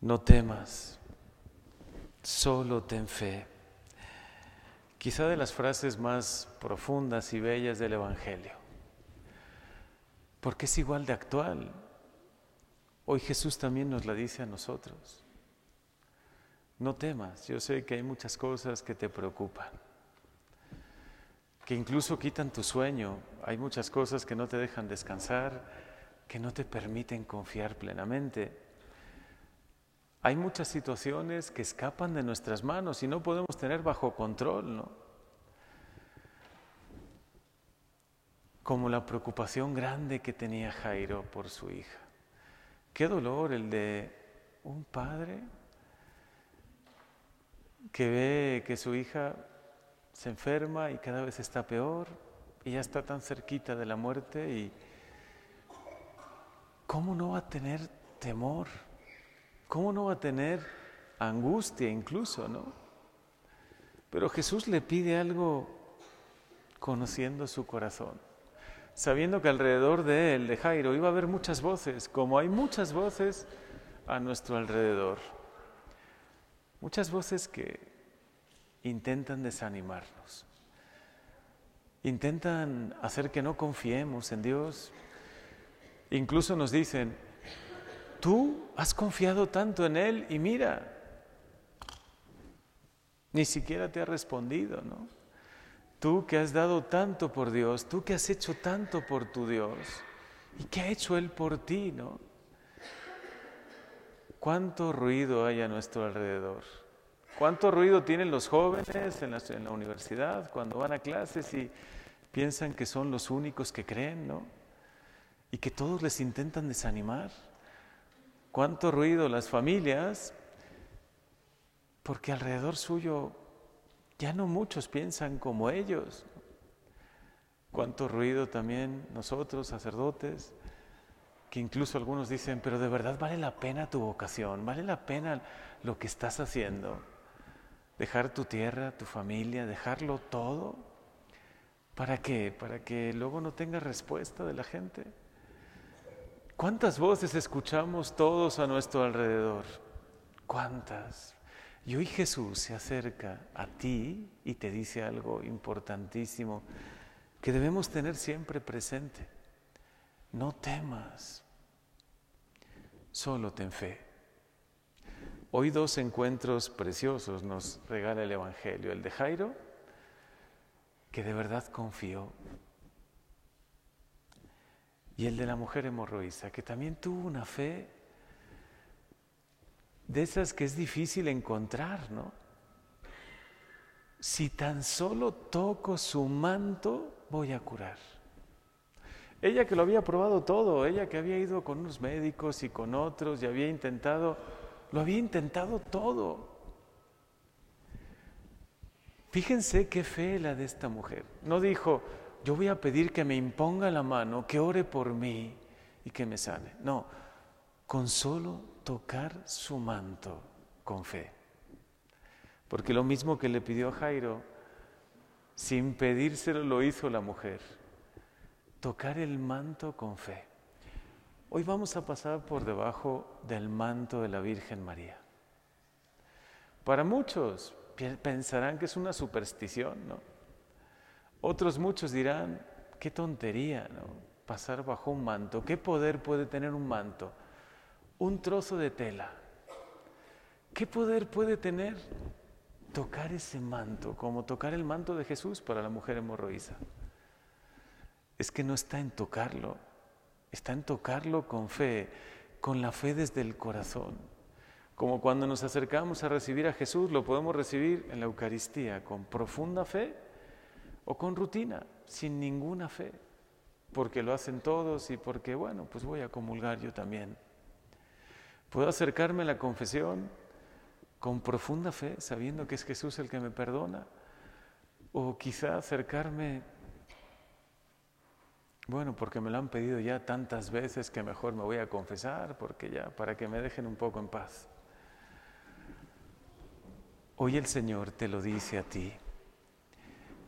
No temas, solo ten fe. Quizá de las frases más profundas y bellas del Evangelio, porque es igual de actual. Hoy Jesús también nos la dice a nosotros. No temas, yo sé que hay muchas cosas que te preocupan, que incluso quitan tu sueño, hay muchas cosas que no te dejan descansar, que no te permiten confiar plenamente. Hay muchas situaciones que escapan de nuestras manos y no podemos tener bajo control, ¿no? Como la preocupación grande que tenía Jairo por su hija. Qué dolor el de un padre que ve que su hija se enferma y cada vez está peor y ya está tan cerquita de la muerte y ¿cómo no va a tener temor? ¿Cómo no va a tener angustia incluso, no? Pero Jesús le pide algo conociendo su corazón, sabiendo que alrededor de él, de Jairo, iba a haber muchas voces, como hay muchas voces a nuestro alrededor. Muchas voces que intentan desanimarnos, intentan hacer que no confiemos en Dios, incluso nos dicen, Tú has confiado tanto en Él y mira, ni siquiera te ha respondido, ¿no? Tú que has dado tanto por Dios, tú que has hecho tanto por tu Dios, ¿y qué ha hecho Él por ti, no? ¿Cuánto ruido hay a nuestro alrededor? ¿Cuánto ruido tienen los jóvenes en la, en la universidad cuando van a clases y piensan que son los únicos que creen, ¿no? Y que todos les intentan desanimar cuánto ruido las familias, porque alrededor suyo ya no muchos piensan como ellos. Cuánto ruido también nosotros, sacerdotes, que incluso algunos dicen, pero de verdad vale la pena tu vocación, vale la pena lo que estás haciendo. Dejar tu tierra, tu familia, dejarlo todo. ¿Para qué? Para que luego no tengas respuesta de la gente. ¿Cuántas voces escuchamos todos a nuestro alrededor? ¿Cuántas? Y hoy Jesús se acerca a ti y te dice algo importantísimo que debemos tener siempre presente. No temas, solo ten fe. Hoy dos encuentros preciosos nos regala el Evangelio. El de Jairo, que de verdad confió y el de la mujer hemorroísa, que también tuvo una fe de esas que es difícil encontrar, ¿no? Si tan solo toco su manto, voy a curar. Ella que lo había probado todo, ella que había ido con unos médicos y con otros y había intentado, lo había intentado todo. Fíjense qué fe la de esta mujer. No dijo, yo voy a pedir que me imponga la mano, que ore por mí y que me sane. No, con solo tocar su manto con fe. Porque lo mismo que le pidió a Jairo, sin pedírselo lo hizo la mujer. Tocar el manto con fe. Hoy vamos a pasar por debajo del manto de la Virgen María. Para muchos pensarán que es una superstición, ¿no? Otros muchos dirán, qué tontería, ¿no? Pasar bajo un manto. ¿Qué poder puede tener un manto? Un trozo de tela. ¿Qué poder puede tener tocar ese manto, como tocar el manto de Jesús para la mujer hemorroísa? Es que no está en tocarlo, está en tocarlo con fe, con la fe desde el corazón. Como cuando nos acercamos a recibir a Jesús, lo podemos recibir en la Eucaristía, con profunda fe o con rutina, sin ninguna fe, porque lo hacen todos y porque, bueno, pues voy a comulgar yo también. Puedo acercarme a la confesión con profunda fe, sabiendo que es Jesús el que me perdona, o quizá acercarme, bueno, porque me lo han pedido ya tantas veces que mejor me voy a confesar, porque ya, para que me dejen un poco en paz. Hoy el Señor te lo dice a ti.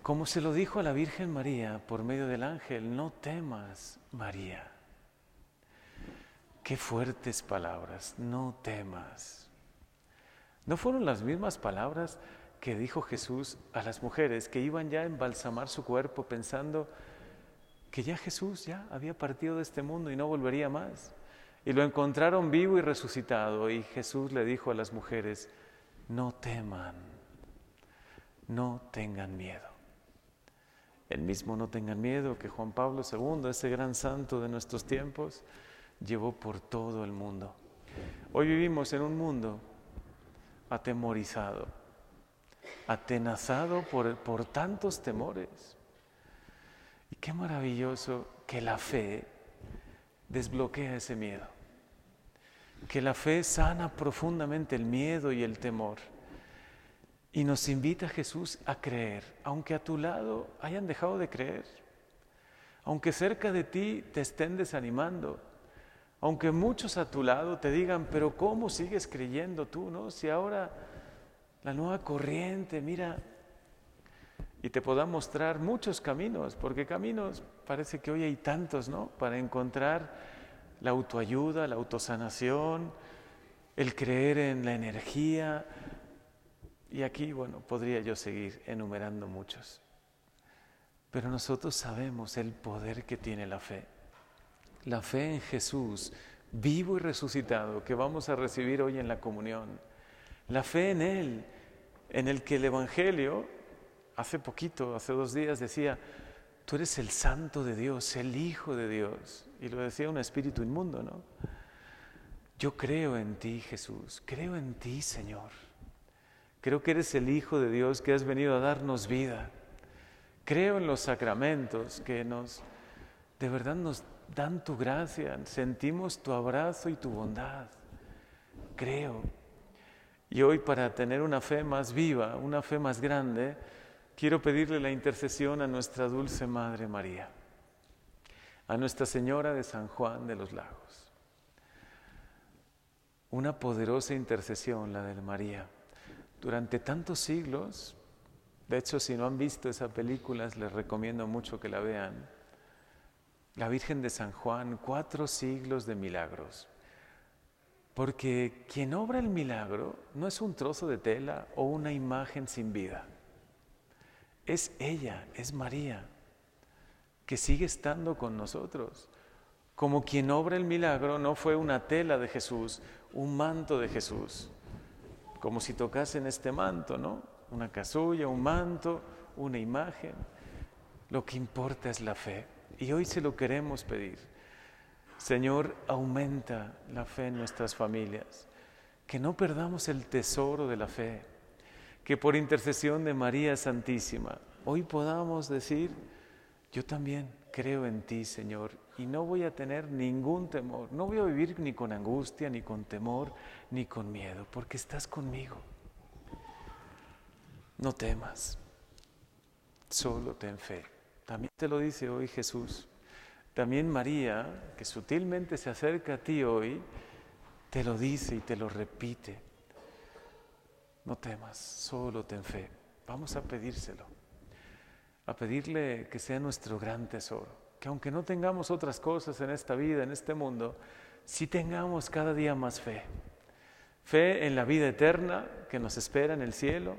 Como se lo dijo a la Virgen María por medio del ángel, no temas, María. Qué fuertes palabras, no temas. ¿No fueron las mismas palabras que dijo Jesús a las mujeres que iban ya a embalsamar su cuerpo pensando que ya Jesús ya había partido de este mundo y no volvería más? Y lo encontraron vivo y resucitado y Jesús le dijo a las mujeres, no teman, no tengan miedo. El mismo no tengan miedo que Juan Pablo II, ese gran santo de nuestros tiempos, llevó por todo el mundo. Hoy vivimos en un mundo atemorizado, atenazado por, por tantos temores. Y qué maravilloso que la fe desbloquea ese miedo, que la fe sana profundamente el miedo y el temor. Y nos invita Jesús a creer, aunque a tu lado hayan dejado de creer, aunque cerca de ti te estén desanimando, aunque muchos a tu lado te digan, pero ¿cómo sigues creyendo tú, no? Si ahora la nueva corriente, mira, y te pueda mostrar muchos caminos, porque caminos parece que hoy hay tantos, ¿no? Para encontrar la autoayuda, la autosanación, el creer en la energía, y aquí, bueno, podría yo seguir enumerando muchos. Pero nosotros sabemos el poder que tiene la fe. La fe en Jesús, vivo y resucitado, que vamos a recibir hoy en la comunión. La fe en Él, en el que el Evangelio, hace poquito, hace dos días, decía, tú eres el santo de Dios, el Hijo de Dios. Y lo decía un espíritu inmundo, ¿no? Yo creo en ti, Jesús, creo en ti, Señor. Creo que eres el Hijo de Dios que has venido a darnos vida. Creo en los sacramentos que nos, de verdad nos dan tu gracia. Sentimos tu abrazo y tu bondad. Creo. Y hoy para tener una fe más viva, una fe más grande, quiero pedirle la intercesión a nuestra dulce Madre María, a Nuestra Señora de San Juan de los Lagos. Una poderosa intercesión, la de María durante tantos siglos, de hecho si no han visto esa película les recomiendo mucho que la vean, la Virgen de San Juan, cuatro siglos de milagros. Porque quien obra el milagro no es un trozo de tela o una imagen sin vida. Es ella, es María, que sigue estando con nosotros. Como quien obra el milagro no fue una tela de Jesús, un manto de Jesús, como si tocasen este manto, ¿no? Una casulla, un manto, una imagen. Lo que importa es la fe. Y hoy se lo queremos pedir. Señor, aumenta la fe en nuestras familias. Que no perdamos el tesoro de la fe. Que por intercesión de María Santísima, hoy podamos decir, yo también creo en ti, Señor, y no voy a tener ningún temor. No voy a vivir ni con angustia, ni con temor, ni con miedo, porque estás conmigo. No temas, solo ten fe. También te lo dice hoy Jesús. También María, que sutilmente se acerca a ti hoy, te lo dice y te lo repite. No temas, solo ten fe. Vamos a pedírselo a pedirle que sea nuestro gran tesoro, que aunque no tengamos otras cosas en esta vida, en este mundo, sí tengamos cada día más fe. Fe en la vida eterna que nos espera en el cielo,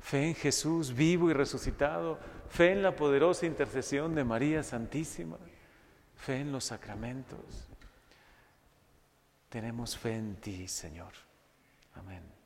fe en Jesús vivo y resucitado, fe en la poderosa intercesión de María Santísima, fe en los sacramentos. Tenemos fe en ti, Señor. Amén.